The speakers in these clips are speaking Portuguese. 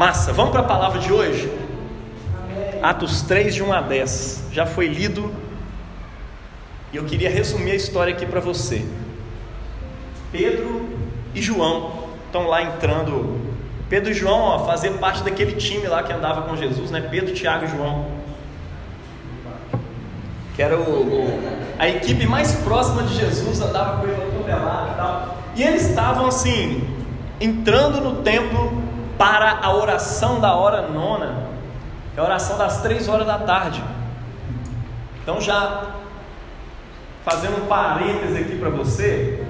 Massa, vamos para a palavra de hoje? Atos 3, de 1 a 10. Já foi lido. E eu queria resumir a história aqui para você. Pedro e João estão lá entrando. Pedro e João ó, fazer parte daquele time lá que andava com Jesus, né? Pedro, Tiago e João. Que era o, o, a equipe mais próxima de Jesus, andava com ele todo e tal. E eles estavam assim, entrando no templo para a oração da hora nona, é a oração das três horas da tarde. Então já fazendo um parêntese aqui para você,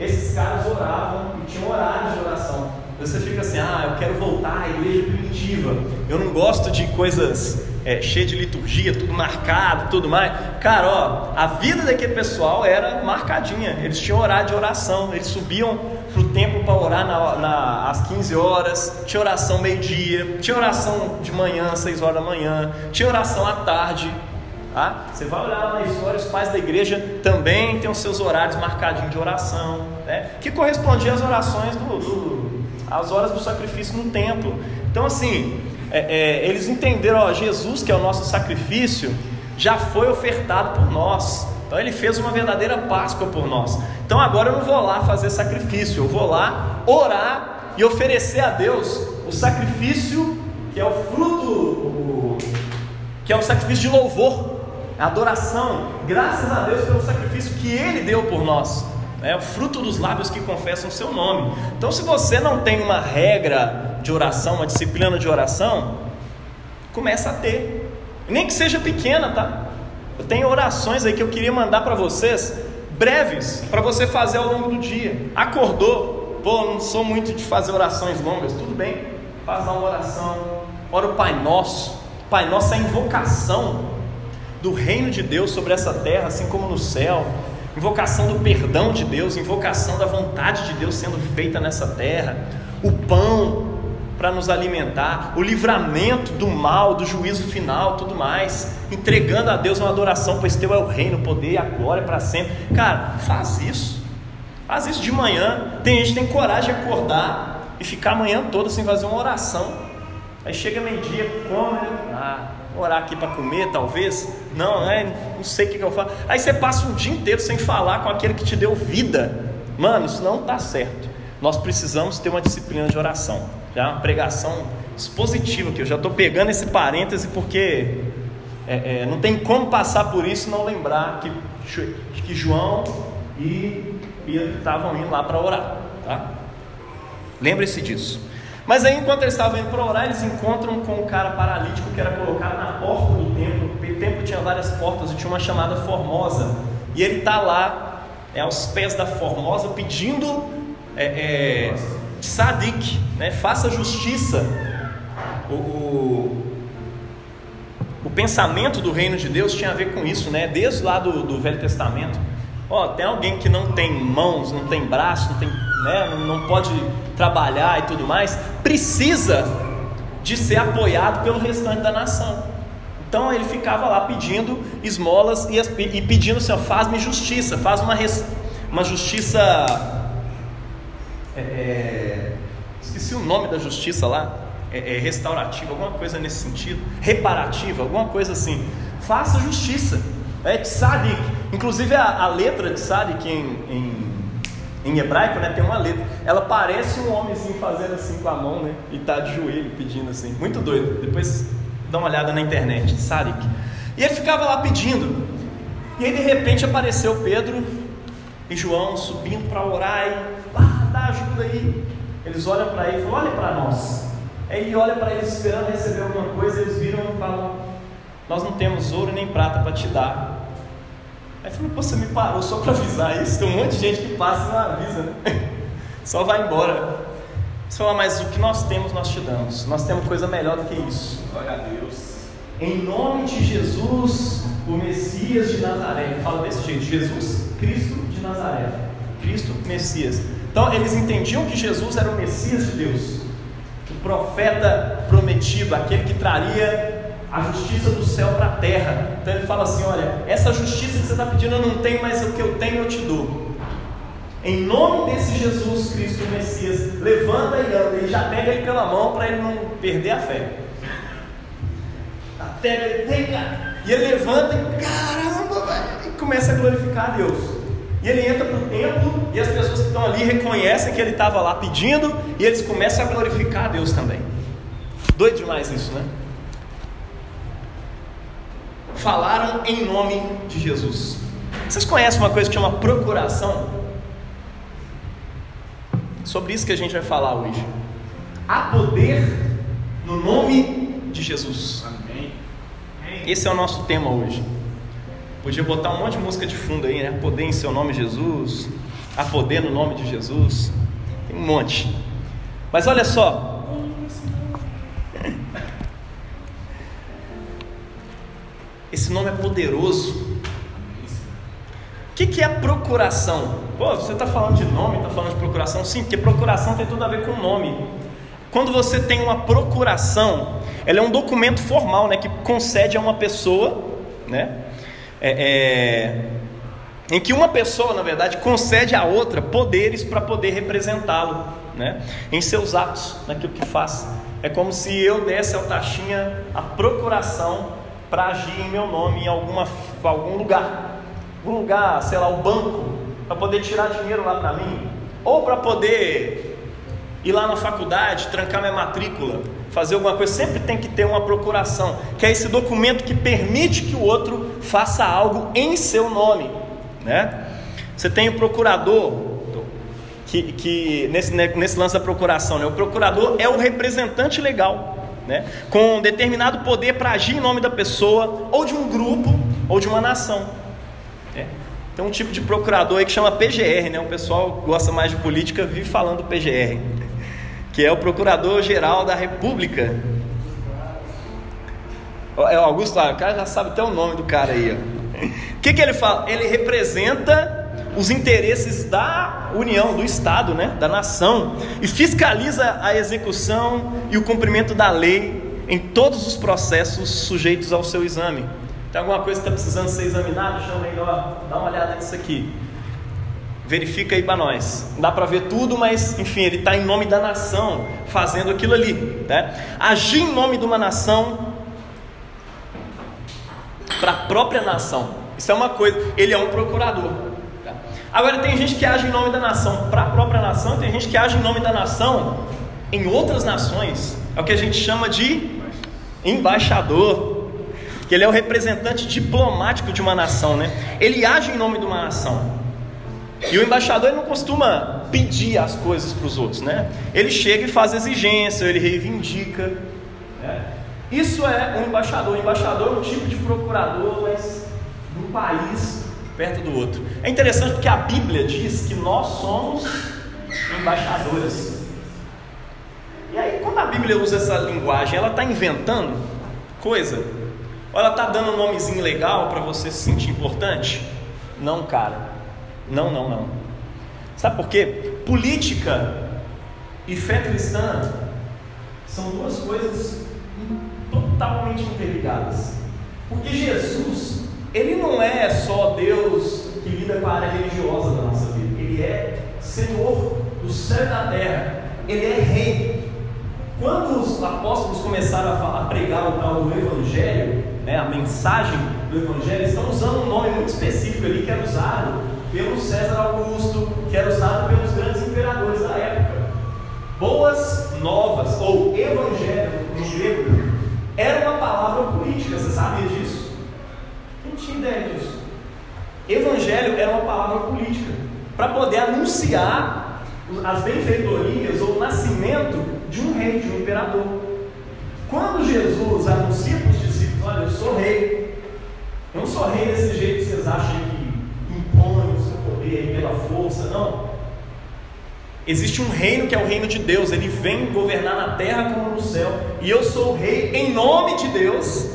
esses caras oravam e tinham horários de oração. Você fica assim, ah, eu quero voltar à igreja primitiva. Eu não gosto de coisas é, cheias de liturgia, tudo marcado, tudo mais. Cara, ó, a vida daquele pessoal era marcadinha. Eles tinham horário de oração. Eles subiam para o templo para orar na, na, às 15 horas. Tinha oração meio-dia. Tinha oração de manhã, 6 horas da manhã. Tinha oração à tarde. Tá? Você vai olhar lá na história, os pais da igreja também têm os seus horários marcadinhos de oração, né? que correspondiam às orações do, do, às horas do sacrifício no templo. Então, assim, é, é, eles entenderam, ó, Jesus, que é o nosso sacrifício, já foi ofertado por nós. Então ele fez uma verdadeira Páscoa por nós. Então agora eu não vou lá fazer sacrifício, eu vou lá orar e oferecer a Deus o sacrifício que é o fruto, que é o sacrifício de louvor, adoração, graças a Deus pelo sacrifício que Ele deu por nós. É o fruto dos lábios que confessam o seu nome. Então, se você não tem uma regra de oração, uma disciplina de oração, começa a ter. Nem que seja pequena, tá? Eu tenho orações aí que eu queria mandar para vocês, breves, para você fazer ao longo do dia. Acordou, pô, não sou muito de fazer orações longas, tudo bem, faz uma oração, ora o Pai Nosso. Pai Nosso é invocação do reino de Deus sobre essa terra, assim como no céu, invocação do perdão de Deus, invocação da vontade de Deus sendo feita nessa terra, o pão para nos alimentar, o livramento do mal, do juízo final, tudo mais, entregando a Deus uma adoração, pois teu é o reino, o poder e a glória para sempre. Cara, faz isso. Faz isso de manhã. Tem gente que tem coragem de acordar e ficar a manhã toda sem fazer uma oração. Aí chega meio-dia, come, né? ah, orar aqui para comer, talvez. Não, é, não sei o que, que eu faço. Aí você passa um dia inteiro sem falar com aquele que te deu vida. Mano, isso não está certo. Nós precisamos ter uma disciplina de oração. Já uma pregação expositiva, que eu já estou pegando esse parêntese porque é, é, não tem como passar por isso e não lembrar que, que João e Pedro estavam indo lá para orar. Tá? Lembre-se disso. Mas aí, enquanto eles estavam indo para orar, eles encontram com um cara paralítico que era colocado na porta do templo. O templo tinha várias portas e tinha uma chamada Formosa. E ele está lá, é, aos pés da Formosa, pedindo é, é, sadik, né? faça justiça. O, o, o, pensamento do reino de Deus tinha a ver com isso, né? desde lá do, do Velho Testamento. Ó, tem alguém que não tem mãos, não tem braço, não, tem, né, não pode trabalhar e tudo mais, precisa de ser apoiado pelo restante da nação. Então ele ficava lá pedindo esmolas e, e pedindo assim: faz-me justiça, faz uma, uma justiça. É, é, esqueci o nome da justiça lá, é, é, restaurativa, alguma coisa nesse sentido, reparativa, alguma coisa assim. Faça justiça, é tzadik. Inclusive a, a letra de tzadik em, em, em, hebraico, né, tem uma letra. Ela parece um homenzinho fazendo assim com a mão, né, e tá de joelho pedindo assim. Muito doido. Depois dá uma olhada na internet, tzadik. E ele ficava lá pedindo. E aí de repente apareceu Pedro e João subindo para orar e ah, dá ajuda aí. Eles olham para ele e falam: olha para nós. Aí ele olha para eles esperando receber alguma coisa, eles viram e falam: Nós não temos ouro nem prata para te dar. Aí falou: Você me parou só para avisar isso? Tem um monte de gente que passa e não avisa, né? Só vai embora. Você fala: Mas o que nós temos, nós te damos. Nós temos coisa melhor do que isso. Glória a Deus. Em nome de Jesus, o Messias de Nazaré. Fala desse jeito: Jesus, Cristo de Nazaré. Cristo, Messias. Então eles entendiam que Jesus era o Messias de Deus, o profeta prometido, aquele que traria a justiça do céu para a terra. Então ele fala assim: olha, essa justiça que você está pedindo eu não tenho, mas o que eu tenho eu te dou. Em nome desse Jesus Cristo, o Messias, levanta e anda, e já pega ele pela mão para ele não perder a fé. Pega ele, cá. E ele levanta e caramba, velho, e começa a glorificar a Deus. E ele entra para o templo e as pessoas que estão ali reconhecem que ele estava lá pedindo e eles começam a glorificar a Deus também. Doido demais isso, né? Falaram em nome de Jesus. Vocês conhecem uma coisa que chama procuração? Sobre isso que a gente vai falar hoje. Há poder no nome de Jesus. Amém. Esse é o nosso tema hoje. Podia botar um monte de música de fundo aí, né? Poder em seu nome, Jesus. Há poder no nome de Jesus. Tem um monte. Mas olha só. Esse nome é poderoso. O que, que é procuração? Pô, você está falando de nome, está falando de procuração? Sim, porque procuração tem tudo a ver com nome. Quando você tem uma procuração, ela é um documento formal, né, que concede a uma pessoa, né, é, é, em que uma pessoa, na verdade, concede a outra poderes para poder representá-lo né, em seus atos, naquilo que faz. É como se eu desse ao Taxinha a procuração para agir em meu nome em alguma, algum lugar. Algum lugar, sei lá, o banco, para poder tirar dinheiro lá para mim. Ou para poder ir lá na faculdade, trancar minha matrícula, fazer alguma coisa, sempre tem que ter uma procuração, que é esse documento que permite que o outro faça algo em seu nome, né? Você tem o procurador, que, que nesse, né, nesse lance da procuração, né? o procurador é o representante legal, né? com determinado poder para agir em nome da pessoa, ou de um grupo, ou de uma nação. Né? Tem um tipo de procurador aí que chama PGR, né? o pessoal gosta mais de política, vive falando PGR que é o Procurador-Geral da República. É o Augusto, o cara já sabe até o nome do cara aí. O que, que ele fala? Ele representa os interesses da União, do Estado, né? da nação, e fiscaliza a execução e o cumprimento da lei em todos os processos sujeitos ao seu exame. Tem alguma coisa que está precisando ser examinada? Chama aí, ó, dá uma olhada nisso aqui verifica aí para nós. Não dá para ver tudo, mas enfim, ele está em nome da nação, fazendo aquilo ali. Né? Agir em nome de uma nação para a própria nação. Isso é uma coisa. Ele é um procurador. Tá? Agora tem gente que age em nome da nação para a própria nação, tem gente que age em nome da nação em outras nações. É o que a gente chama de embaixador. Que ele é o representante diplomático de uma nação, né? Ele age em nome de uma nação. E o embaixador não costuma pedir as coisas para os outros, né? Ele chega e faz exigência, ele reivindica. Né? Isso é um embaixador. O embaixador é um tipo de procurador, mas do país perto do outro. É interessante porque a Bíblia diz que nós somos embaixadores. E aí, quando a Bíblia usa essa linguagem, ela está inventando coisa? Ou ela está dando um nomezinho legal para você se sentir importante? Não, cara. Não, não, não. Sabe por quê? Política e fé cristã são duas coisas totalmente interligadas. Porque Jesus, ele não é só Deus que lida com a área religiosa da nossa vida, ele é Senhor do céu e da terra, ele é Rei. Quando os apóstolos começaram a, falar, a pregar o tal do Evangelho, né, a mensagem do Evangelho, estão usando um nome muito específico ali que era usado pelo César Augusto, que era usado pelos grandes imperadores da época. Boas novas, ou evangelho no grego, era uma palavra política, você sabia disso? Não tinha ideia disso. Evangelho era uma palavra política, para poder anunciar as benfeitorias ou o nascimento de um rei, de um imperador. Quando Jesus anuncia para os discípulos: Olha, eu sou rei, eu não sou rei desse jeito que vocês acham poder pela força, não. Existe um reino que é o reino de Deus, ele vem governar na terra como no céu, e eu sou o rei em nome de Deus,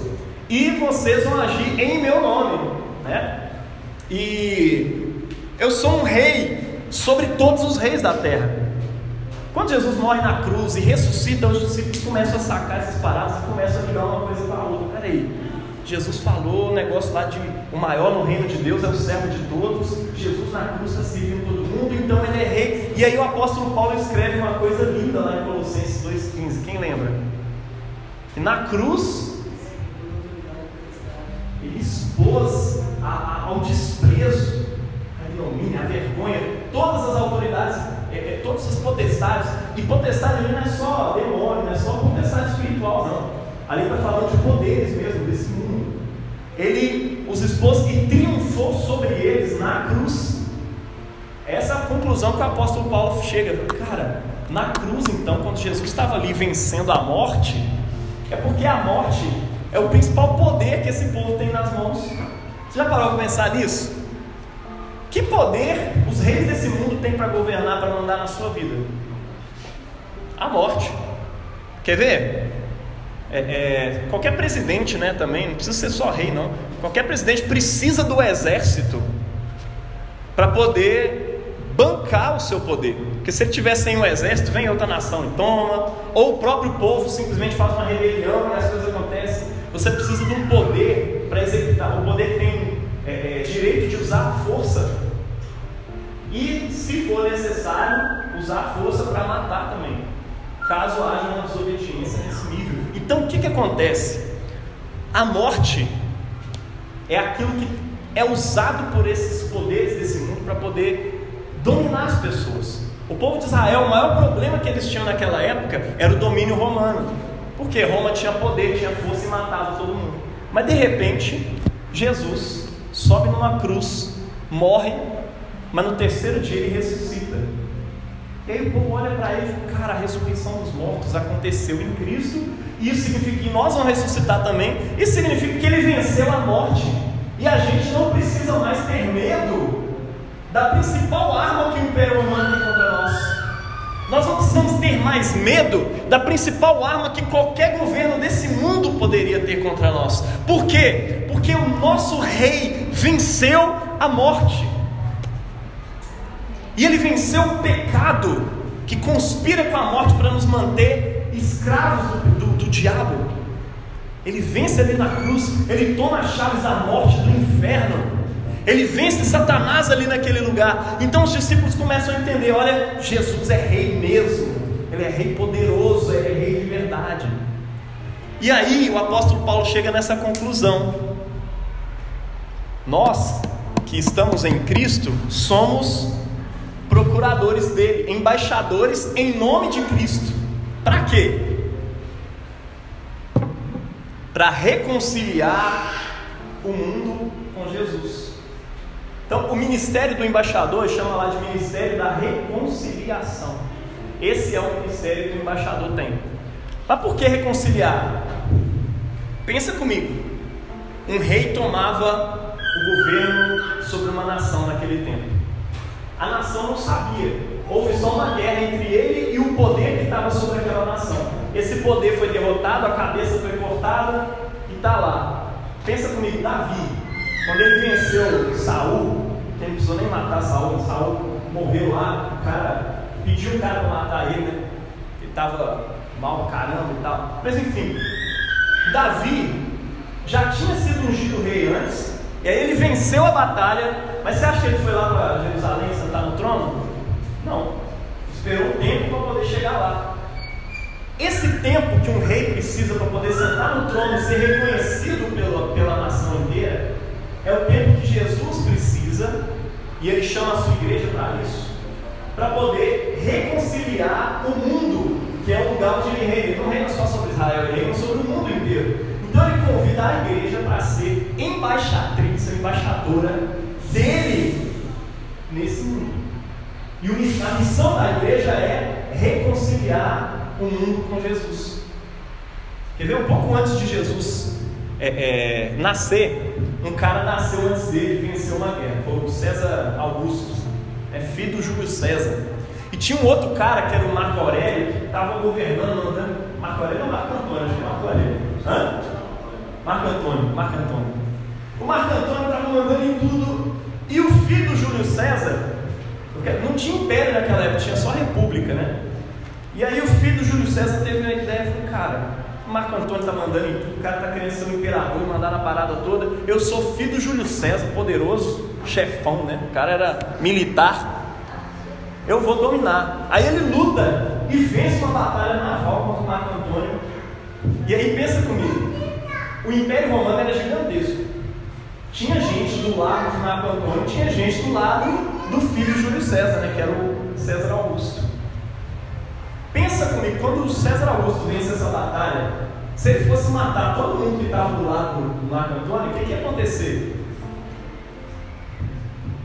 e vocês vão agir em meu nome, né? E eu sou um rei sobre todos os reis da terra. Quando Jesus morre na cruz e ressuscita, os discípulos começam a sacar essas paradas e começam a ligar uma coisa para a outra. Peraí, Jesus falou o negócio lá de o maior no reino de Deus é o servo de todos. Jesus na cruz está servindo todo mundo, então ele é rei. E aí o apóstolo Paulo escreve uma coisa linda lá em Colossenses 2,15. Quem lembra? Que na cruz ele expôs a, a, ao desprezo, a ignomínia, a vergonha, todas as autoridades, é, é, todas as potestades. E potestade ali não é só demônio, não é só potestade espiritual, não. Ali está falando de poderes mesmo desse mundo. Ele os expôs e triunfou sobre eles na cruz. Essa é a conclusão que o apóstolo Paulo chega. Cara, na cruz então, quando Jesus estava ali vencendo a morte, é porque a morte é o principal poder que esse povo tem nas mãos. Você já parou para pensar nisso? Que poder os reis desse mundo têm para governar, para mandar na sua vida? A morte. Quer ver? É, é, qualquer presidente, né, também, não precisa ser só rei, não. Qualquer presidente precisa do exército para poder bancar o seu poder. Porque se ele tiver sem o exército, vem outra nação e toma, ou o próprio povo simplesmente faz uma rebelião e as coisas acontecem. Você precisa de um poder para executar. O poder tem é, é, direito de usar a força. E, se for necessário, usar a força para matar também. Caso haja uma desobediência nesse nível. Então o que, que acontece? A morte é aquilo que é usado por esses poderes desse mundo para poder dominar as pessoas. O povo de Israel, o maior problema que eles tinham naquela época era o domínio romano. Porque Roma tinha poder, tinha força e matava todo mundo. Mas de repente, Jesus sobe numa cruz, morre, mas no terceiro dia ele ressuscita. E aí o povo olha para ele e fala: Cara, a ressurreição dos mortos aconteceu em Cristo isso significa que nós vamos ressuscitar também. Isso significa que ele venceu a morte. E a gente não precisa mais ter medo da principal arma que o Império Romano tem contra nós. Nós não precisamos ter mais medo da principal arma que qualquer governo desse mundo poderia ter contra nós. Por quê? Porque o nosso rei venceu a morte. E ele venceu o pecado que conspira com a morte para nos manter escravos do, do diabo. Ele vence ali na cruz, ele toma as chaves da morte, do inferno. Ele vence Satanás ali naquele lugar. Então os discípulos começam a entender: olha, Jesus é rei mesmo. Ele é rei poderoso, ele é rei de verdade. E aí o apóstolo Paulo chega nessa conclusão. Nós que estamos em Cristo somos procuradores dele, embaixadores em nome de Cristo. Para quê? para reconciliar o mundo com Jesus. Então, o ministério do embaixador chama lá de ministério da reconciliação. Esse é o ministério que o embaixador tem. Mas por que reconciliar? Pensa comigo. Um rei tomava o governo sobre uma nação naquele tempo. A nação não sabia. Houve só uma guerra entre ele e o poder que estava sobre aquela nação. Esse poder foi derrotado, a cabeça foi cortada e está lá. Pensa comigo, Davi, quando ele venceu Saul, que ele não precisou nem matar Saul, Saul morreu lá, o cara pediu o cara para matar ele, né? Ele estava mal caramba e tal. Mas enfim, Davi já tinha sido ungido rei antes, e aí ele venceu a batalha, mas você acha que ele foi lá para Jerusalém sentar no trono? Não. Esperou um tempo para poder chegar lá. Esse tempo que um rei precisa para poder sentar no trono e ser reconhecido pela, pela nação inteira, é o tempo que Jesus precisa, e ele chama a sua igreja para isso, para poder reconciliar o mundo, que é o lugar onde ele reina. Ele não reina só sobre Israel, ele reina sobre o mundo inteiro. Então ele convida a igreja para ser embaixatriz, embaixadora dele nesse mundo. E a missão da igreja é reconciliar o mundo com Jesus. Quer ver? Um pouco antes de Jesus é, é, nascer, um cara nasceu antes dele venceu uma guerra. Foi o César Augusto, é filho do Júlio César. E tinha um outro cara que era o Marco Aurélio, que estava governando, mandando. Marco Aurélio ou Marco Antônio? É Marco Aurélio. Hã? Marco Antônio, Marco Antônio. O Marco Antônio estava mandando em tudo. E o filho do Júlio César, não tinha império naquela época, tinha só república, né? E aí o filho do Júlio César teve uma ideia e falou, cara, Marco Antônio está mandando em tudo, o cara está querendo ser um imperador mandar na parada toda. Eu sou filho do Júlio César, poderoso, chefão, né? O cara era militar. Eu vou dominar. Aí ele luta e vence uma batalha naval contra Marco Antônio. E aí pensa comigo, o Império Romano era gigantesco. Tinha gente do lado de Marco Antônio, tinha gente do lado do filho Júlio César, né, que era o César Augusto. Pensa comigo, quando o César Augusto vence essa batalha, se ele fosse matar todo mundo que estava do lado do Marco Antônio, o que, que ia acontecer?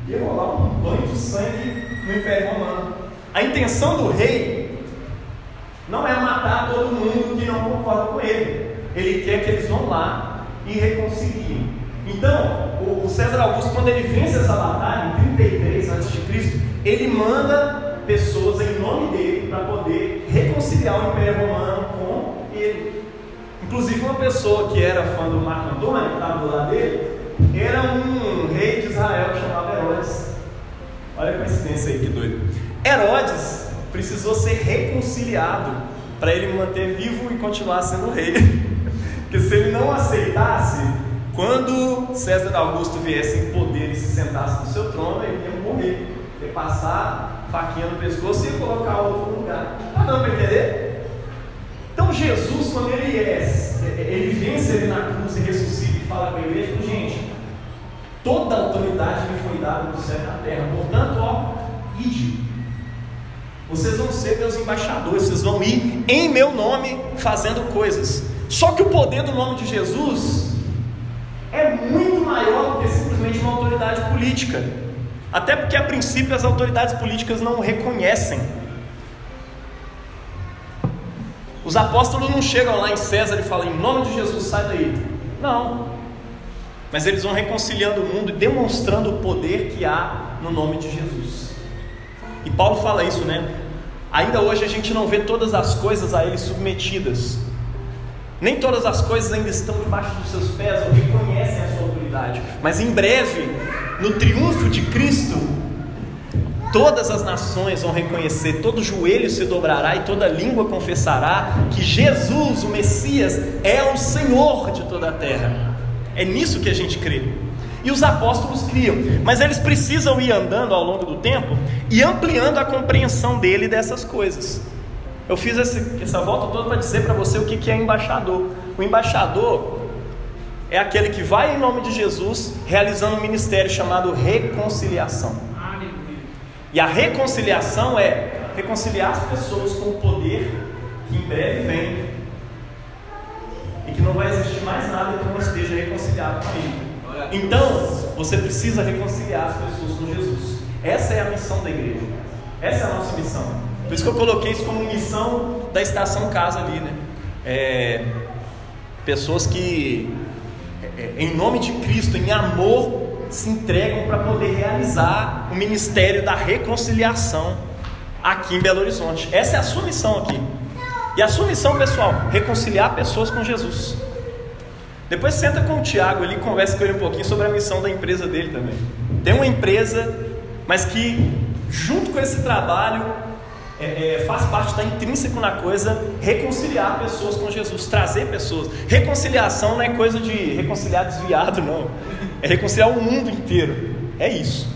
Ia rolar um banho de sangue no Império Romano. A intenção do rei não é matar todo mundo que não concorda com ele. Ele quer que eles vão lá e reconciliem. Então, o César Augusto, quando ele vence essa batalha, em 33 a.C., ele manda pessoas em nome dele para poder reconciliar o Império Romano com ele. Inclusive, uma pessoa que era fã do Marco Antônio, que estava do lado dele, era um rei de Israel chamado Herodes. Olha a coincidência aí, que doido. Herodes precisou ser reconciliado para ele manter vivo e continuar sendo rei. Porque se ele não aceitasse, quando César Augusto viesse em poder e se sentasse no seu trono, ele ia morrer, ia passar faquinha no pescoço e ia colocar outro no lugar. Está dando para entender? Então Jesus, quando ele é, ele vence ali na cruz e ressuscita e fala com a igreja, gente, toda a autoridade me foi dada no céu e na terra, portanto, ó, ide. Vocês vão ser meus embaixadores, vocês vão ir em meu nome fazendo coisas. Só que o poder do nome de Jesus muito maior do que simplesmente uma autoridade política. Até porque, a princípio, as autoridades políticas não o reconhecem. Os apóstolos não chegam lá em César e falam, em nome de Jesus, sai daí. Não. Mas eles vão reconciliando o mundo e demonstrando o poder que há no nome de Jesus. E Paulo fala isso, né? Ainda hoje a gente não vê todas as coisas a ele submetidas. Nem todas as coisas ainda estão debaixo dos seus pés ou reconhecem a sua autoridade. Mas em breve, no triunfo de Cristo, todas as nações vão reconhecer, todo joelho se dobrará e toda língua confessará que Jesus, o Messias, é o Senhor de toda a terra. É nisso que a gente crê. E os apóstolos criam, mas eles precisam ir andando ao longo do tempo e ampliando a compreensão dele dessas coisas. Eu fiz essa, essa volta toda para dizer para você o que, que é embaixador. O embaixador é aquele que vai em nome de Jesus realizando um ministério chamado reconciliação. E a reconciliação é reconciliar as pessoas com o poder que em breve vem e que não vai existir mais nada que não esteja reconciliado com ele. Então, você precisa reconciliar as pessoas com Jesus. Essa é a missão da igreja. Essa é a nossa missão. Por isso que eu coloquei isso como missão da estação casa ali, né? É, pessoas que, é, é, em nome de Cristo, em amor, se entregam para poder realizar o ministério da reconciliação aqui em Belo Horizonte. Essa é a sua missão aqui. E a sua missão, pessoal, reconciliar pessoas com Jesus. Depois senta com o Tiago ali conversa com ele um pouquinho sobre a missão da empresa dele também. Tem uma empresa, mas que junto com esse trabalho é, é, faz parte, está intrínseco na coisa, reconciliar pessoas com Jesus, trazer pessoas. Reconciliação não é coisa de reconciliar desviado, não. É reconciliar o mundo inteiro. É isso.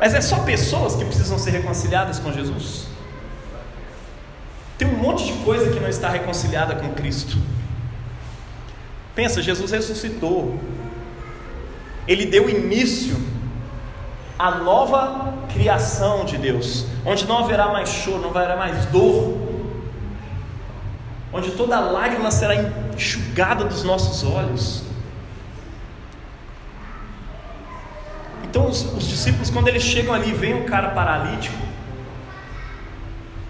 Mas é só pessoas que precisam ser reconciliadas com Jesus? Tem um monte de coisa que não está reconciliada com Cristo. Pensa, Jesus ressuscitou. Ele deu início a nova criação de Deus, onde não haverá mais choro, não haverá mais dor, onde toda lágrima será enxugada dos nossos olhos. Então, os, os discípulos, quando eles chegam ali veem um cara paralítico,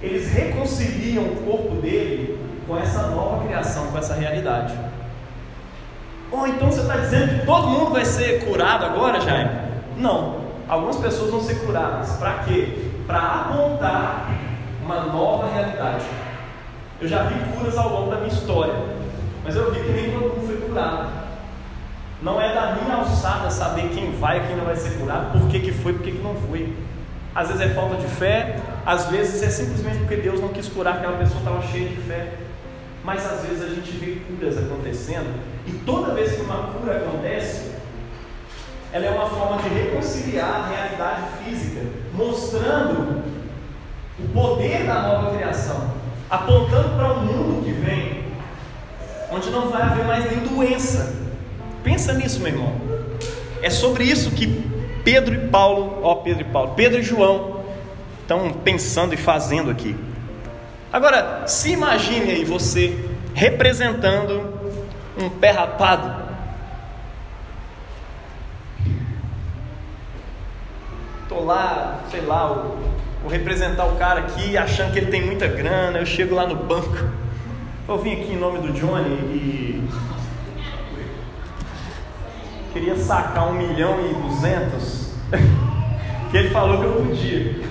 eles reconciliam o corpo dele com essa nova criação, com essa realidade. Oh, então você está dizendo que todo mundo vai ser curado agora, Jaime? Não algumas pessoas vão ser curadas. Para quê? Para apontar uma nova realidade. Eu já vi curas ao longo da minha história, mas eu vi que nem todo mundo foi curado. Não é da minha alçada saber quem vai e quem não vai ser curado, por que, que foi, por que, que não foi. Às vezes é falta de fé, às vezes é simplesmente porque Deus não quis curar aquela pessoa estava cheia de fé. mas às vezes a gente vê curas acontecendo, e toda vez que uma cura acontece, ela é uma forma de reconciliar a realidade física, mostrando o poder da nova criação, apontando para um mundo que vem, onde não vai haver mais nem doença. Pensa nisso, meu irmão. É sobre isso que Pedro e Paulo, ó Pedro e Paulo, Pedro e João estão pensando e fazendo aqui. Agora, se imagine aí você representando um pé rapado. Lá, sei lá, vou representar o cara aqui achando que ele tem muita grana. Eu chego lá no banco, eu vim aqui em nome do Johnny e queria sacar um milhão e duzentos, que ele falou que eu podia.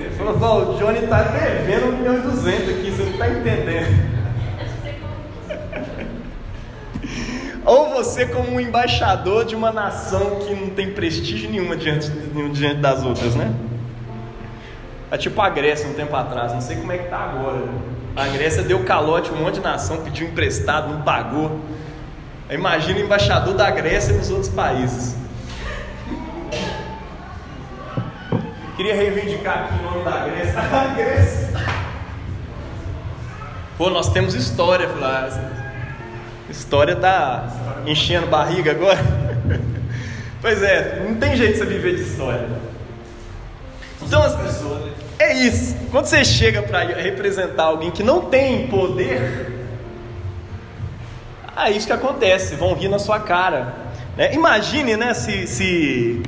Ele falou, o Johnny está devendo um milhão e duzentos aqui, você não está entendendo. Ou você como um embaixador de uma nação que não tem prestígio nenhuma diante, diante das outras, né? É tipo a Grécia um tempo atrás, não sei como é que tá agora. A Grécia deu calote, um monte de nação pediu emprestado, não pagou. Imagina o embaixador da Grécia nos outros países. Queria reivindicar aqui o nome da Grécia. A Grécia. Pô, nós temos história, Flávio. História tá enchendo barriga agora? pois é, não tem jeito de você viver de história. Então, é isso. Quando você chega para representar alguém que não tem poder, é isso que acontece. Vão rir na sua cara. Né? Imagine, né, se, se,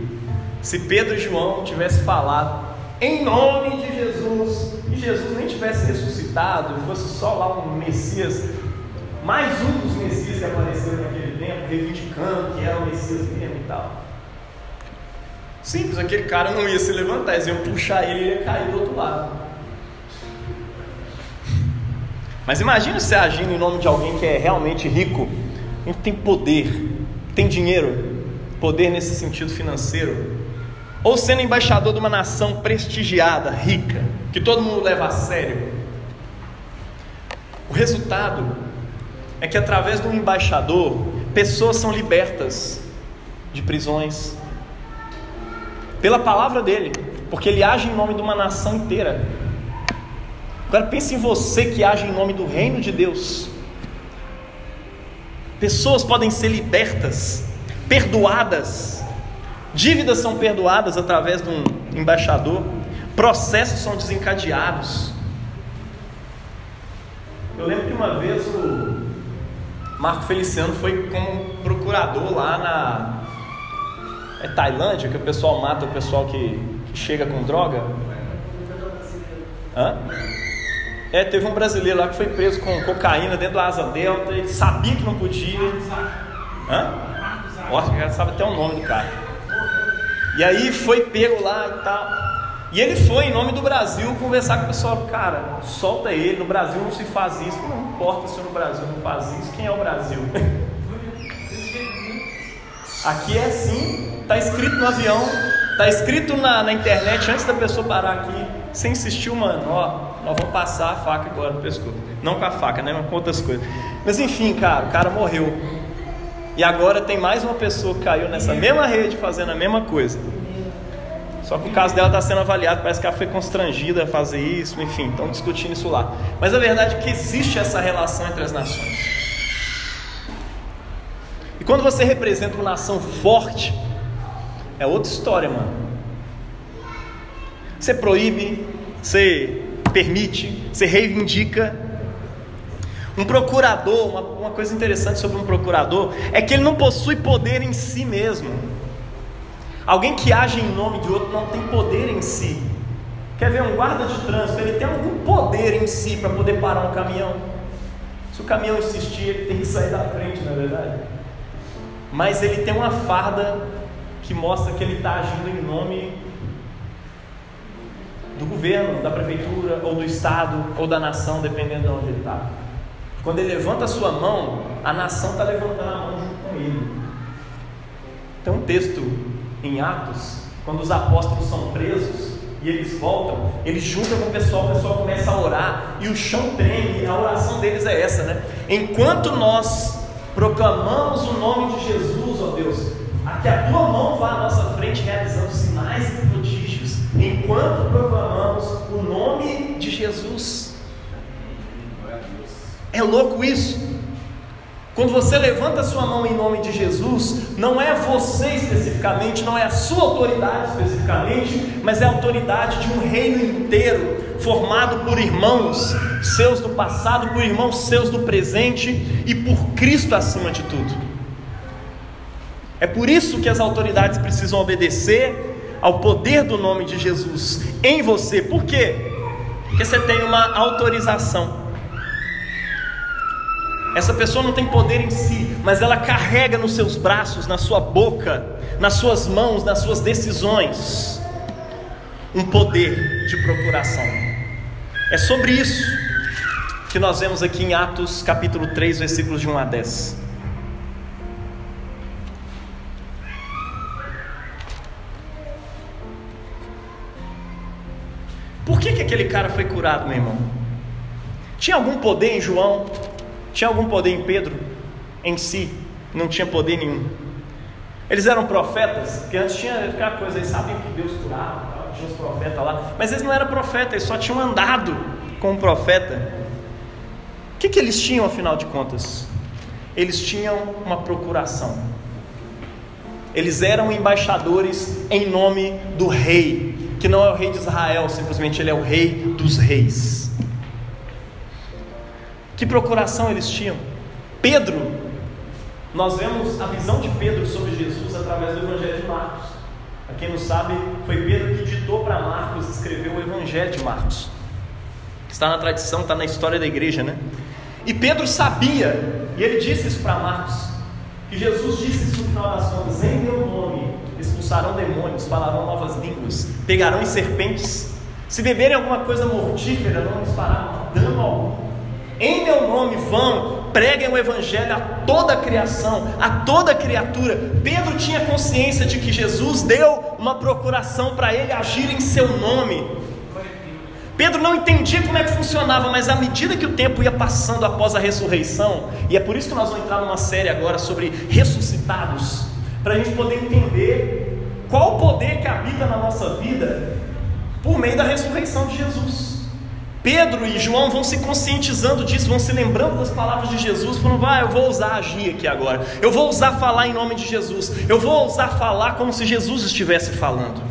se Pedro e João tivessem falado em nome de Jesus e Jesus nem tivesse ressuscitado, fosse só lá um Messias mais um dos Messias que apareceram naquele tempo, reivindicando que era o Messias mesmo e tal. Simples, aquele cara não ia se levantar, eles iam puxar ele e ele ia cair do outro lado. Mas imagina você agindo em nome de alguém que é realmente rico, que tem poder, tem dinheiro, poder nesse sentido financeiro, ou sendo embaixador de uma nação prestigiada, rica, que todo mundo leva a sério. O resultado é que através do embaixador, pessoas são libertas de prisões pela palavra dele, porque ele age em nome de uma nação inteira. Agora pense em você que age em nome do reino de Deus. Pessoas podem ser libertas, perdoadas, dívidas são perdoadas através de um embaixador, processos são desencadeados. Eu lembro que uma vez o Marco Feliciano foi como procurador lá na é Tailândia, que o pessoal mata o pessoal que, que chega com droga. Hã? É, teve um brasileiro lá que foi preso com cocaína dentro da asa delta, ele sabia que não podia. Hã? Nossa, já sabe até o nome do cara. E aí foi pego lá e tal. E ele foi, em nome do Brasil, conversar com o pessoal. Cara, solta ele, no Brasil não se faz isso. Não importa se no Brasil não faz isso, quem é o Brasil? Aqui é assim, está escrito no avião, está escrito na, na, internet antes da pessoa parar aqui. Você insistiu, mano, ó, nós vamos passar a faca agora no pescoço. Não com a faca, né? Mas com outras coisas. Mas enfim, cara, o cara morreu. E agora tem mais uma pessoa que caiu nessa mesma rede fazendo a mesma coisa. Só que o caso dela está sendo avaliado, parece que ela foi constrangida a fazer isso, enfim, estão discutindo isso lá. Mas a verdade é que existe essa relação entre as nações. E quando você representa uma nação forte, é outra história, mano. Você proíbe, você permite, você reivindica. Um procurador, uma, uma coisa interessante sobre um procurador é que ele não possui poder em si mesmo. Alguém que age em nome de outro não tem poder em si. Quer ver um guarda de trânsito? Ele tem algum poder em si para poder parar um caminhão. Se o caminhão insistir, ele tem que sair da frente, na é verdade. Mas ele tem uma farda que mostra que ele está agindo em nome do governo, da prefeitura, ou do estado, ou da nação, dependendo de onde ele está. Quando ele levanta a sua mão, a nação está levantando a mão junto com ele. Tem um texto em Atos, quando os apóstolos são presos, e eles voltam, eles juntam com o pessoal, o pessoal começa a orar e o chão treme, a oração deles é essa, né? Enquanto nós proclamamos o nome de Jesus, ó Deus, a que a tua mão vá à nossa frente realizando sinais e prodígios, enquanto proclamamos o nome de Jesus. É louco isso. Quando você levanta a sua mão em nome de Jesus, não é você especificamente, não é a sua autoridade especificamente, mas é a autoridade de um reino inteiro, formado por irmãos seus do passado, por irmãos seus do presente e por Cristo acima de tudo. É por isso que as autoridades precisam obedecer ao poder do nome de Jesus em você. Por quê? Porque você tem uma autorização. Essa pessoa não tem poder em si, mas ela carrega nos seus braços, na sua boca, nas suas mãos, nas suas decisões, um poder de procuração. É sobre isso que nós vemos aqui em Atos capítulo 3, versículos de 1 a 10. Por que, que aquele cara foi curado, meu irmão? Tinha algum poder em João? Tinha algum poder em Pedro? Em si, não tinha poder nenhum. Eles eram profetas, que antes tinha aquela coisa, eles sabiam que Deus curava, tinha os profetas lá, mas eles não eram profetas, eles só tinham andado com um profeta. O que, que eles tinham afinal de contas? Eles tinham uma procuração. Eles eram embaixadores em nome do rei, que não é o rei de Israel, simplesmente ele é o rei dos reis. Que procuração eles tinham? Pedro, nós vemos a visão de Pedro sobre Jesus através do Evangelho de Marcos. Para quem não sabe, foi Pedro que ditou para Marcos escrever o Evangelho de Marcos. Está na tradição, está na história da igreja, né? E Pedro sabia, e ele disse isso para Marcos, que Jesus disse isso no final das contas: em meu nome expulsarão demônios, falarão novas línguas, pegarão em serpentes, se beberem alguma coisa mortífera, não lhes fará dano algum em meu nome vão, preguem o Evangelho a toda a criação, a toda criatura. Pedro tinha consciência de que Jesus deu uma procuração para ele agir em seu nome. Pedro não entendia como é que funcionava, mas à medida que o tempo ia passando após a ressurreição, e é por isso que nós vamos entrar numa série agora sobre ressuscitados, para a gente poder entender qual o poder que habita na nossa vida por meio da ressurreição de Jesus. Pedro e João vão se conscientizando disso, vão se lembrando das palavras de Jesus, falando: vai, eu vou usar agir aqui agora, eu vou usar falar em nome de Jesus, eu vou usar falar como se Jesus estivesse falando.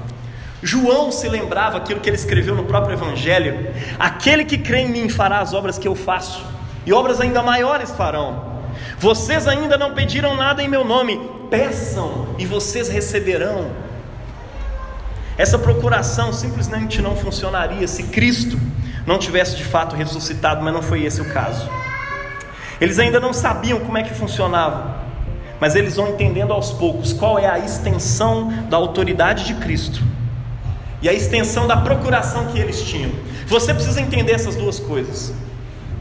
João se lembrava aquilo que ele escreveu no próprio Evangelho: aquele que crê em mim fará as obras que eu faço, e obras ainda maiores farão. Vocês ainda não pediram nada em meu nome, peçam e vocês receberão. Essa procuração simplesmente não funcionaria se Cristo não tivesse de fato ressuscitado, mas não foi esse o caso. Eles ainda não sabiam como é que funcionava, mas eles vão entendendo aos poucos qual é a extensão da autoridade de Cristo e a extensão da procuração que eles tinham. Você precisa entender essas duas coisas.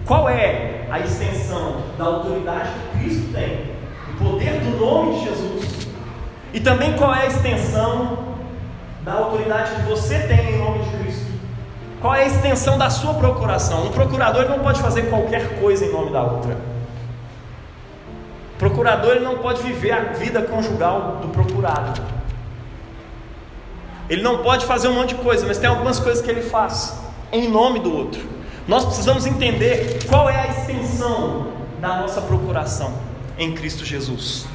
Qual é a extensão da autoridade que Cristo tem, o poder do nome de Jesus, e também qual é a extensão da autoridade que você tem em nome de Cristo. Qual é a extensão da sua procuração? Um procurador não pode fazer qualquer coisa em nome da outra. Procurador ele não pode viver a vida conjugal do procurado. Ele não pode fazer um monte de coisa, mas tem algumas coisas que ele faz em nome do outro. Nós precisamos entender qual é a extensão da nossa procuração em Cristo Jesus.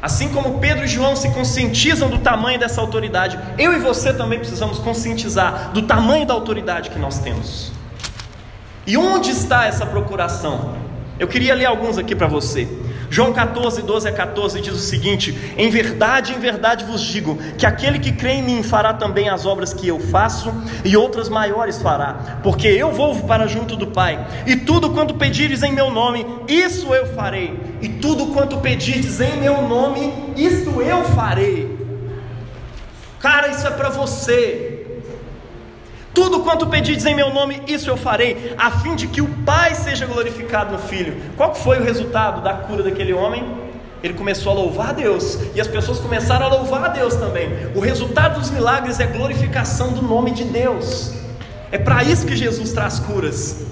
Assim como Pedro e João se conscientizam do tamanho dessa autoridade, eu e você também precisamos conscientizar do tamanho da autoridade que nós temos. E onde está essa procuração? Eu queria ler alguns aqui para você. João 14, 12 a 14 diz o seguinte: Em verdade, em verdade vos digo, que aquele que crê em mim fará também as obras que eu faço, e outras maiores fará, porque eu vou para junto do Pai, e tudo quanto pedires em meu nome, isso eu farei, e tudo quanto pedires em meu nome, isso eu farei. Cara, isso é para você. Tudo quanto pedires em meu nome, isso eu farei, a fim de que o Pai seja glorificado no Filho. Qual foi o resultado da cura daquele homem? ele começou a louvar a Deus e as pessoas começaram a louvar a Deus também. O resultado dos milagres é glorificação do nome de Deus. É para isso que Jesus traz curas.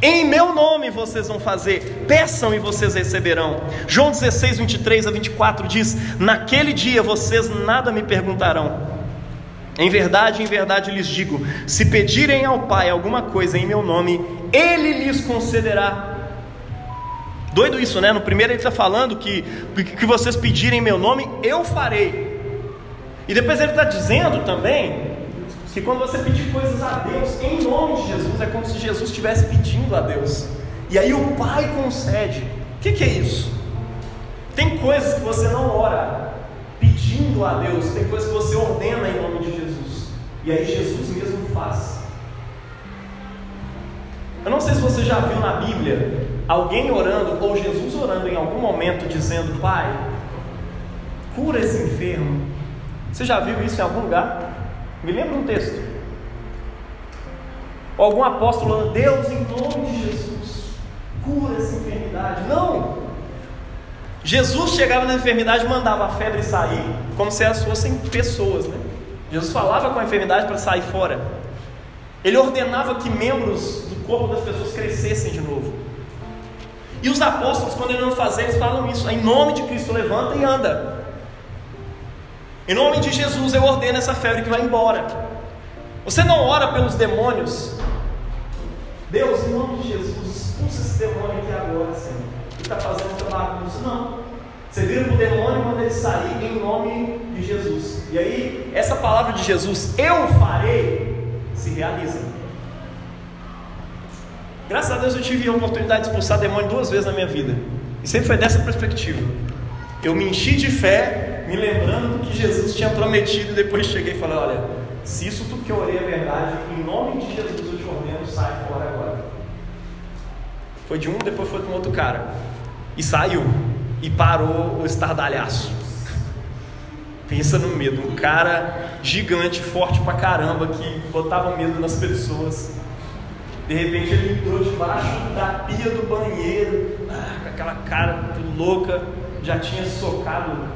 Em meu nome vocês vão fazer, peçam e vocês receberão. João 16, 23 a 24 diz: Naquele dia vocês nada me perguntarão. Em verdade, em verdade lhes digo: se pedirem ao Pai alguma coisa em meu nome, Ele lhes concederá. Doido isso, né? No primeiro ele está falando que que vocês pedirem em meu nome, eu farei. E depois ele está dizendo também que quando você pedir coisas a Deus em nome de Jesus, é como se Jesus estivesse pedindo a Deus. E aí o Pai concede. O que, que é isso? Tem coisas que você não ora pedindo a Deus, tem coisas que você ordena em nome de Jesus. E aí Jesus mesmo faz. Eu não sei se você já viu na Bíblia alguém orando, ou Jesus orando em algum momento, dizendo: Pai, cura esse enfermo. Você já viu isso em algum lugar? Me lembra um texto. Ou algum apóstolo orando: Deus, em nome de Jesus, cura essa enfermidade. Não! Jesus chegava na enfermidade mandava a febre sair, como se elas fossem pessoas, né? Jesus falava com a enfermidade para sair fora. Ele ordenava que membros do corpo das pessoas crescessem de novo. E os apóstolos, quando eles não eles falam isso. Em nome de Cristo, levanta e anda. Em nome de Jesus, eu ordeno essa febre que vai embora. Você não ora pelos demônios. Deus, em nome de Jesus, expulsa esse demônio aqui agora, Senhor. Que está fazendo essa bagunça. Não. Você vira para o demônio e manda ele sair em nome de Jesus. E aí, essa palavra de Jesus, eu farei, se realiza. Graças a Deus eu tive a oportunidade de expulsar demônio duas vezes na minha vida. E sempre foi dessa perspectiva. Eu me enchi de fé, me lembrando do que Jesus tinha prometido, e depois cheguei e falei: Olha, se isso tudo que eu orei é verdade, em nome de Jesus eu te ordeno, sai fora agora. Foi de um, depois foi com outro cara. E saiu. E parou o estardalhaço. Pensa no medo. Um cara gigante, forte pra caramba, que botava medo nas pessoas. De repente ele entrou debaixo da pia do banheiro, ah, com aquela cara louca, já tinha socado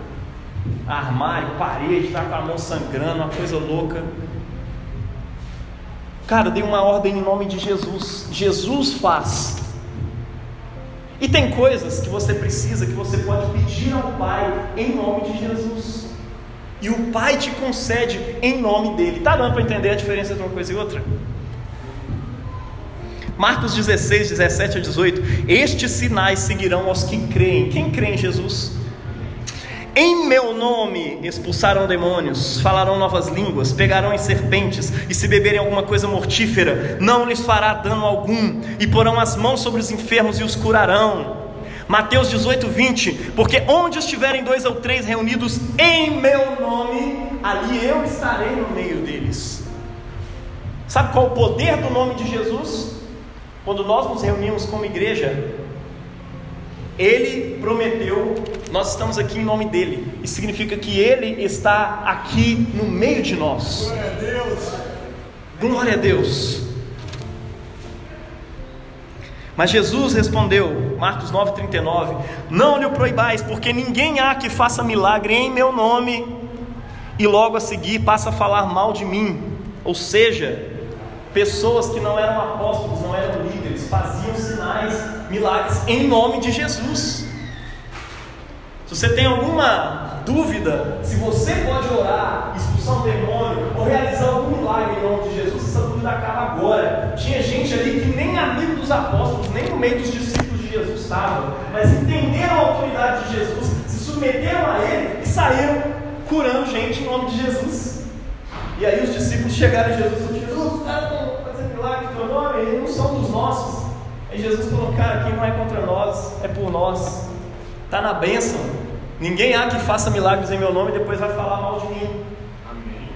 armário, parede, estava com a mão sangrando, uma coisa louca. Cara, dei uma ordem em nome de Jesus. Jesus faz. E tem coisas que você precisa, que você pode pedir ao Pai em nome de Jesus. E o Pai te concede em nome dele. Tá dando para entender a diferença entre uma coisa e outra? Marcos 16, 17 a 18: Estes sinais seguirão aos que creem. Quem crê em Jesus? Em meu nome expulsarão demônios, falarão novas línguas, pegarão em serpentes, e se beberem alguma coisa mortífera, não lhes fará dano algum, e porão as mãos sobre os enfermos e os curarão. Mateus 18, 20: Porque onde estiverem dois ou três reunidos em meu nome, ali eu estarei no meio deles. Sabe qual o poder do nome de Jesus? Quando nós nos reunimos como igreja, Ele prometeu, nós estamos aqui em nome dEle. Isso significa que Ele está aqui no meio de nós. Glória a Deus. Glória a Deus. Mas Jesus respondeu, Marcos 9,39: Não lhe proibais, porque ninguém há que faça milagre em meu nome, e logo a seguir passa a falar mal de mim. Ou seja, pessoas que não eram apóstolos, não eram líderes, faziam sinais, milagres em nome de Jesus. Se você tem alguma dúvida se você pode orar, expulsar um demônio ou realizar algum milagre em nome de Jesus, essa dúvida acaba agora. Tinha gente dos apóstolos, nem no meio dos discípulos de Jesus estavam, mas entenderam a autoridade de Jesus, se submeteram a ele e saíram curando gente em nome de Jesus. E aí os discípulos chegaram a Jesus e falaram: Jesus, os caras estão fazendo milagre em teu nome, eles não são dos nossos. Aí Jesus falou: Cara, quem não é contra nós é por nós. Está na bênção. Ninguém há que faça milagres em meu nome e depois vai falar mal de mim. Amém.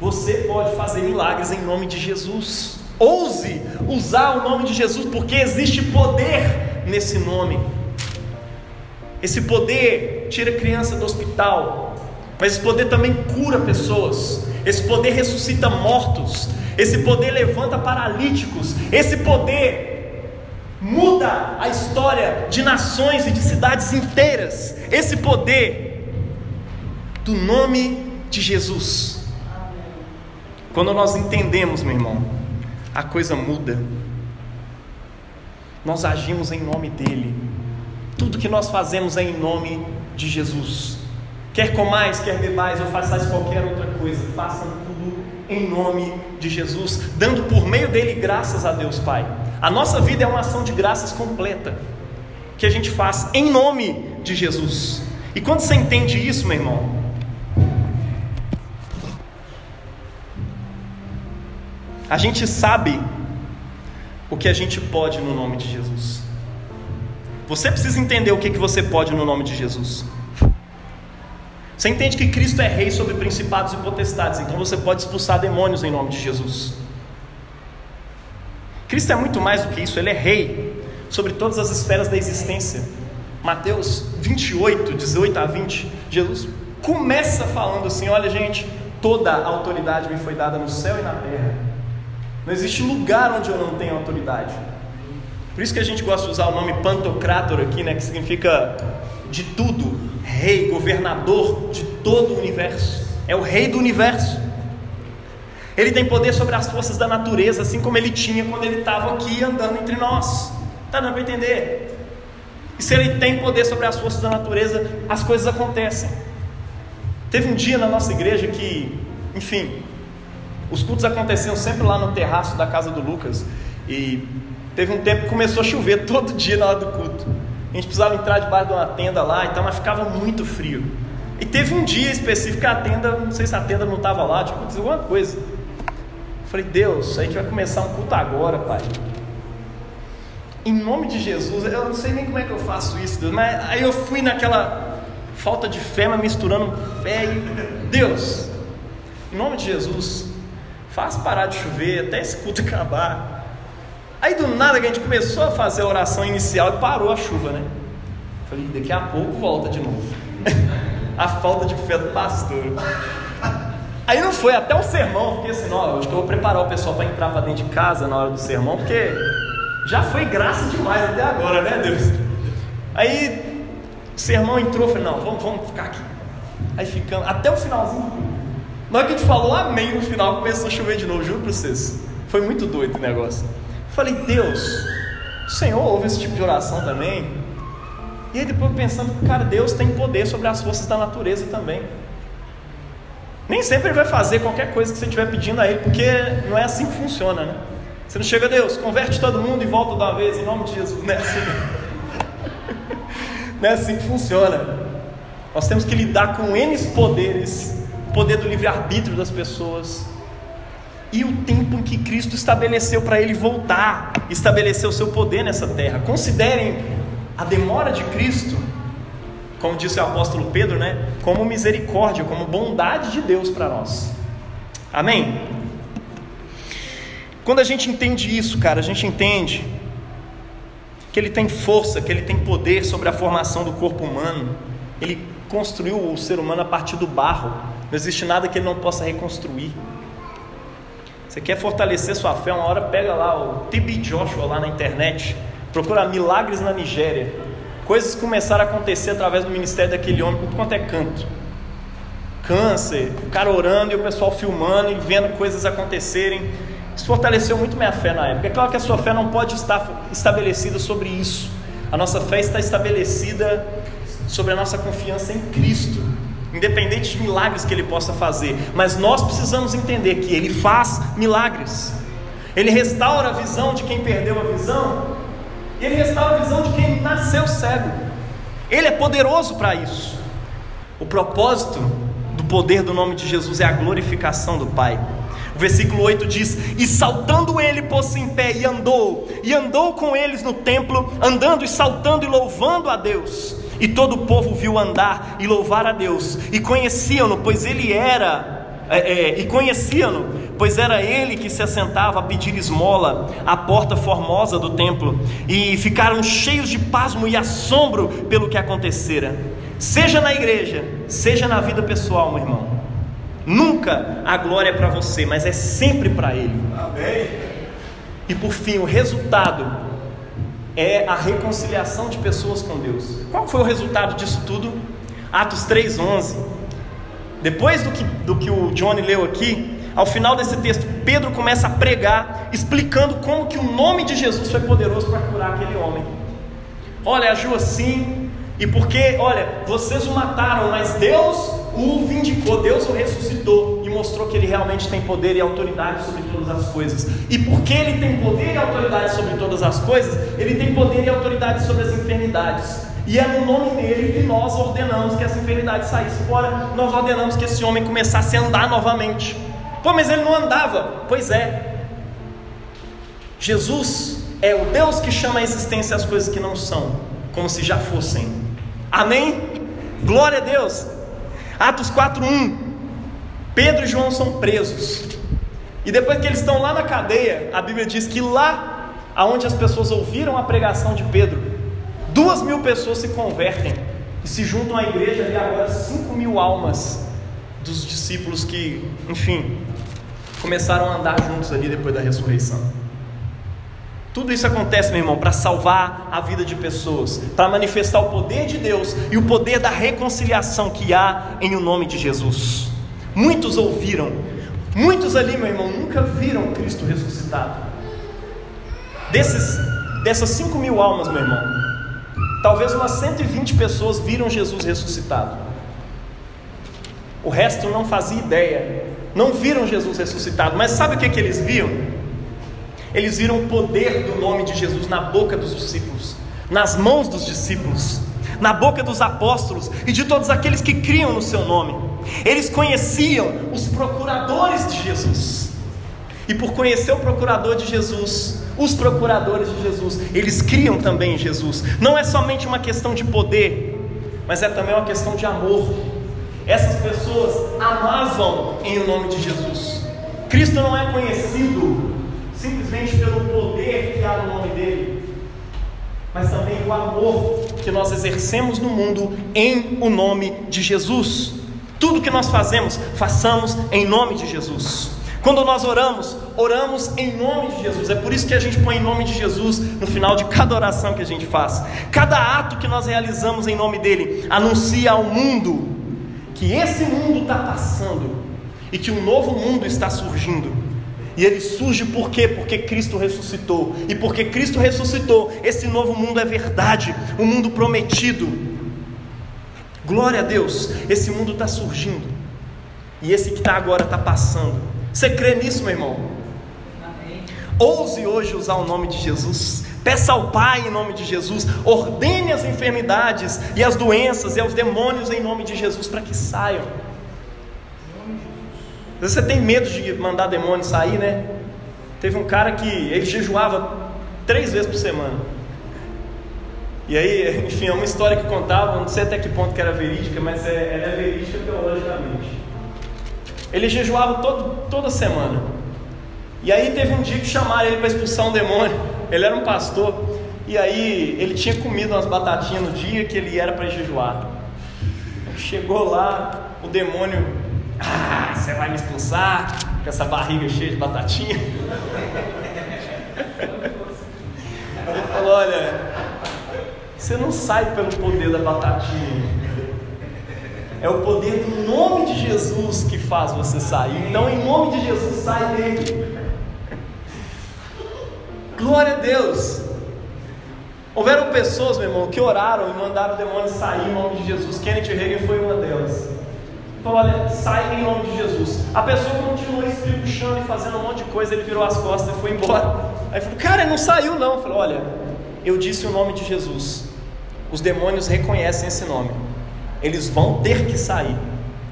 Você pode fazer milagres em nome de Jesus. Ouse usar o nome de Jesus, porque existe poder nesse nome. Esse poder tira criança do hospital, mas esse poder também cura pessoas. Esse poder ressuscita mortos. Esse poder levanta paralíticos. Esse poder muda a história de nações e de cidades inteiras. Esse poder do nome de Jesus. Quando nós entendemos, meu irmão, a coisa muda. Nós agimos em nome dele. Tudo que nós fazemos é em nome de Jesus. Quer comais, quer bebais, ou façais qualquer outra coisa, façam tudo em nome de Jesus, dando por meio dele graças a Deus Pai. A nossa vida é uma ação de graças completa, que a gente faz em nome de Jesus. E quando você entende isso, meu irmão, a gente sabe o que a gente pode no nome de Jesus. Você precisa entender o que, que você pode no nome de Jesus. Você entende que Cristo é rei sobre principados e potestades, então você pode expulsar demônios em nome de Jesus. Cristo é muito mais do que isso, ele é rei sobre todas as esferas da existência. Mateus 28, 18 a 20, Jesus começa falando assim: Olha, gente, toda a autoridade me foi dada no céu e na terra. Não existe lugar onde eu não tenho autoridade. Por isso que a gente gosta de usar o nome Pantocrator aqui, né, que significa de tudo, rei, governador de todo o universo. É o rei do universo. Ele tem poder sobre as forças da natureza, assim como ele tinha quando ele estava aqui andando entre nós. Está dando para entender? E se ele tem poder sobre as forças da natureza, as coisas acontecem. Teve um dia na nossa igreja que, enfim, os cultos aconteciam sempre lá no terraço da casa do Lucas. E teve um tempo que começou a chover todo dia na hora do culto. A gente precisava entrar debaixo de uma tenda lá, então mas ficava muito frio. E teve um dia específico que a tenda, não sei se a tenda não estava lá, tipo, aconteceu alguma coisa. Falei, Deus, a gente vai começar um culto agora, Pai. Em nome de Jesus, eu não sei nem como é que eu faço isso, Deus, mas aí eu fui naquela falta de fé, mas misturando fé e Deus, em nome de Jesus, faz parar de chover até esse culto acabar. Aí do nada que a gente começou a fazer a oração inicial e parou a chuva, né? Falei, daqui a pouco volta de novo. a falta de fé do pastor. Aí não foi até o sermão, fiquei assim, não, acho que eu vou preparar o pessoal para entrar para dentro de casa na hora do sermão, porque já foi graça demais até agora, né, Deus? Aí o sermão entrou, falei, não, vamos, vamos ficar aqui. Aí ficando, até o finalzinho. Na hora que a gente falou amém no final, começou a chover de novo, juro para vocês. Foi muito doido o negócio. Falei, Deus, o Senhor ouve esse tipo de oração também? E aí depois pensando, cara, Deus tem poder sobre as forças da natureza também. Nem sempre Ele vai fazer qualquer coisa que você estiver pedindo a Ele, porque não é assim que funciona, né? Você não chega a Deus, converte todo mundo e volta uma vez, em nome de Jesus. Não é assim, não é assim que funciona. Nós temos que lidar com N poderes, poder do livre-arbítrio das pessoas, e o tempo em que Cristo estabeleceu para ele voltar, estabeleceu o seu poder nessa terra. Considerem a demora de Cristo, como disse o apóstolo Pedro, né, como misericórdia, como bondade de Deus para nós. Amém? Quando a gente entende isso, cara, a gente entende que ele tem força, que ele tem poder sobre a formação do corpo humano. Ele construiu o ser humano a partir do barro. Não existe nada que ele não possa reconstruir. Você quer fortalecer sua fé? Uma hora pega lá o TB Joshua lá na internet, procura milagres na Nigéria. Coisas começaram a acontecer através do ministério daquele homem, por quanto é canto. Câncer, o cara orando e o pessoal filmando e vendo coisas acontecerem. Isso fortaleceu muito minha fé na época. É claro que a sua fé não pode estar estabelecida sobre isso. A nossa fé está estabelecida sobre a nossa confiança em Cristo independente de milagres que ele possa fazer, mas nós precisamos entender que ele faz milagres. Ele restaura a visão de quem perdeu a visão, ele restaura a visão de quem nasceu cego. Ele é poderoso para isso. O propósito do poder do nome de Jesus é a glorificação do Pai. O versículo 8 diz: E saltando ele pôs-se em pé e andou, e andou com eles no templo, andando e saltando e louvando a Deus. E todo o povo viu andar e louvar a Deus, e conheciam-no, pois ele era, é, é, e conheciam-no, pois era ele que se assentava a pedir esmola à porta formosa do templo, e ficaram cheios de pasmo e assombro pelo que acontecera. Seja na igreja, seja na vida pessoal, meu irmão. Nunca a glória é para você, mas é sempre para Ele. Amém. E por fim, o resultado é a reconciliação de pessoas com Deus. Qual foi o resultado disso tudo? Atos 3:11. Depois do que, do que o Johnny leu aqui, ao final desse texto, Pedro começa a pregar, explicando como que o nome de Jesus foi poderoso para curar aquele homem. Olha, agiu assim, e porque, olha, vocês o mataram, mas Deus o vindicou, Deus o ressuscitou mostrou que ele realmente tem poder e autoridade sobre todas as coisas. E porque ele tem poder e autoridade sobre todas as coisas, ele tem poder e autoridade sobre as enfermidades. E é no nome dele que nós ordenamos que essa enfermidade saísse fora, nós ordenamos que esse homem começasse a andar novamente. Pô, mas ele não andava. Pois é. Jesus é o Deus que chama a existência as coisas que não são, como se já fossem. Amém? Glória a Deus. Atos 4:1. Pedro e João são presos. E depois que eles estão lá na cadeia, a Bíblia diz que lá, aonde as pessoas ouviram a pregação de Pedro, duas mil pessoas se convertem e se juntam à igreja e agora cinco mil almas dos discípulos que, enfim, começaram a andar juntos ali depois da ressurreição. Tudo isso acontece, meu irmão, para salvar a vida de pessoas, para manifestar o poder de Deus e o poder da reconciliação que há em o nome de Jesus. Muitos ouviram, muitos ali, meu irmão, nunca viram Cristo ressuscitado. Desses, dessas 5 mil almas, meu irmão, talvez umas 120 pessoas viram Jesus ressuscitado. O resto não fazia ideia, não viram Jesus ressuscitado, mas sabe o que, que eles viam? Eles viram o poder do nome de Jesus na boca dos discípulos, nas mãos dos discípulos, na boca dos apóstolos e de todos aqueles que criam no seu nome. Eles conheciam os procuradores de Jesus. E por conhecer o procurador de Jesus, os procuradores de Jesus, eles criam também em Jesus. Não é somente uma questão de poder, mas é também uma questão de amor. Essas pessoas amavam em o nome de Jesus. Cristo não é conhecido simplesmente pelo poder que há no nome dele, mas também o amor que nós exercemos no mundo em o nome de Jesus. Tudo que nós fazemos, façamos em nome de Jesus. Quando nós oramos, oramos em nome de Jesus. É por isso que a gente põe em nome de Jesus no final de cada oração que a gente faz. Cada ato que nós realizamos em nome dele anuncia ao mundo que esse mundo está passando e que um novo mundo está surgindo. E ele surge por quê? Porque Cristo ressuscitou. E porque Cristo ressuscitou, esse novo mundo é verdade, o um mundo prometido. Glória a Deus, esse mundo está surgindo. E esse que está agora está passando. Você crê nisso, meu irmão? Amém. Ouse hoje usar o nome de Jesus. Peça ao Pai em nome de Jesus. Ordene as enfermidades e as doenças e aos demônios em nome de Jesus para que saiam. Você tem medo de mandar demônio sair, né? Teve um cara que ele jejuava três vezes por semana. E aí, enfim, é uma história que contava, não sei até que ponto que era verídica, mas é, ela é verídica teologicamente. Ele jejuava todo, toda semana. E aí teve um dia que chamaram ele para expulsar um demônio. Ele era um pastor. E aí ele tinha comido umas batatinhas no dia que ele era para jejuar. Chegou lá, o demônio ah, você vai me expulsar com essa barriga cheia de batatinha? Ele falou: Olha, você não sai pelo poder da batatinha. É o poder do nome de Jesus que faz você sair. Então, em nome de Jesus, sai dele. Glória a Deus. Houveram pessoas, meu irmão, que oraram e mandaram o demônio sair em nome de Jesus. Kenneth Reagan foi uma delas falou: Olha, sai em nome de Jesus. A pessoa continuou estribuchando e fazendo um monte de coisa. Ele virou as costas e foi embora. Aí falou: Cara, não saiu, não. Falou: Olha, eu disse o nome de Jesus. Os demônios reconhecem esse nome. Eles vão ter que sair.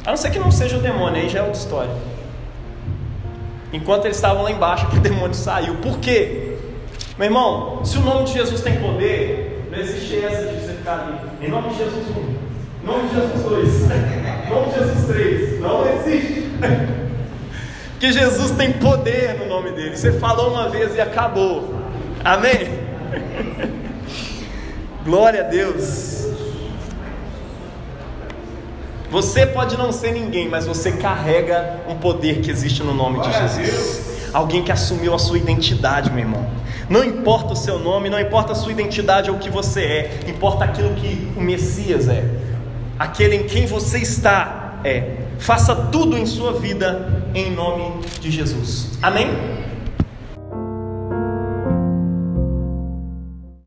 A não ser que não seja o demônio, aí já é outra história. Enquanto eles estavam lá embaixo, o demônio saiu. Por quê? Meu irmão, se o nome de Jesus tem poder, não existe essa de você ficar ali. Em nome de Jesus, um. Em nome de Jesus, dois. Em nome de Jesus, três. Não existe. Porque Jesus tem poder no nome dele. Você falou uma vez e acabou. Amém? Glória a Deus. Você pode não ser ninguém, mas você carrega um poder que existe no nome de Jesus. alguém que assumiu a sua identidade, meu irmão. Não importa o seu nome, não importa a sua identidade ou o que você é, importa aquilo que o Messias é, aquele em quem você está é. Faça tudo em sua vida em nome de Jesus. Amém?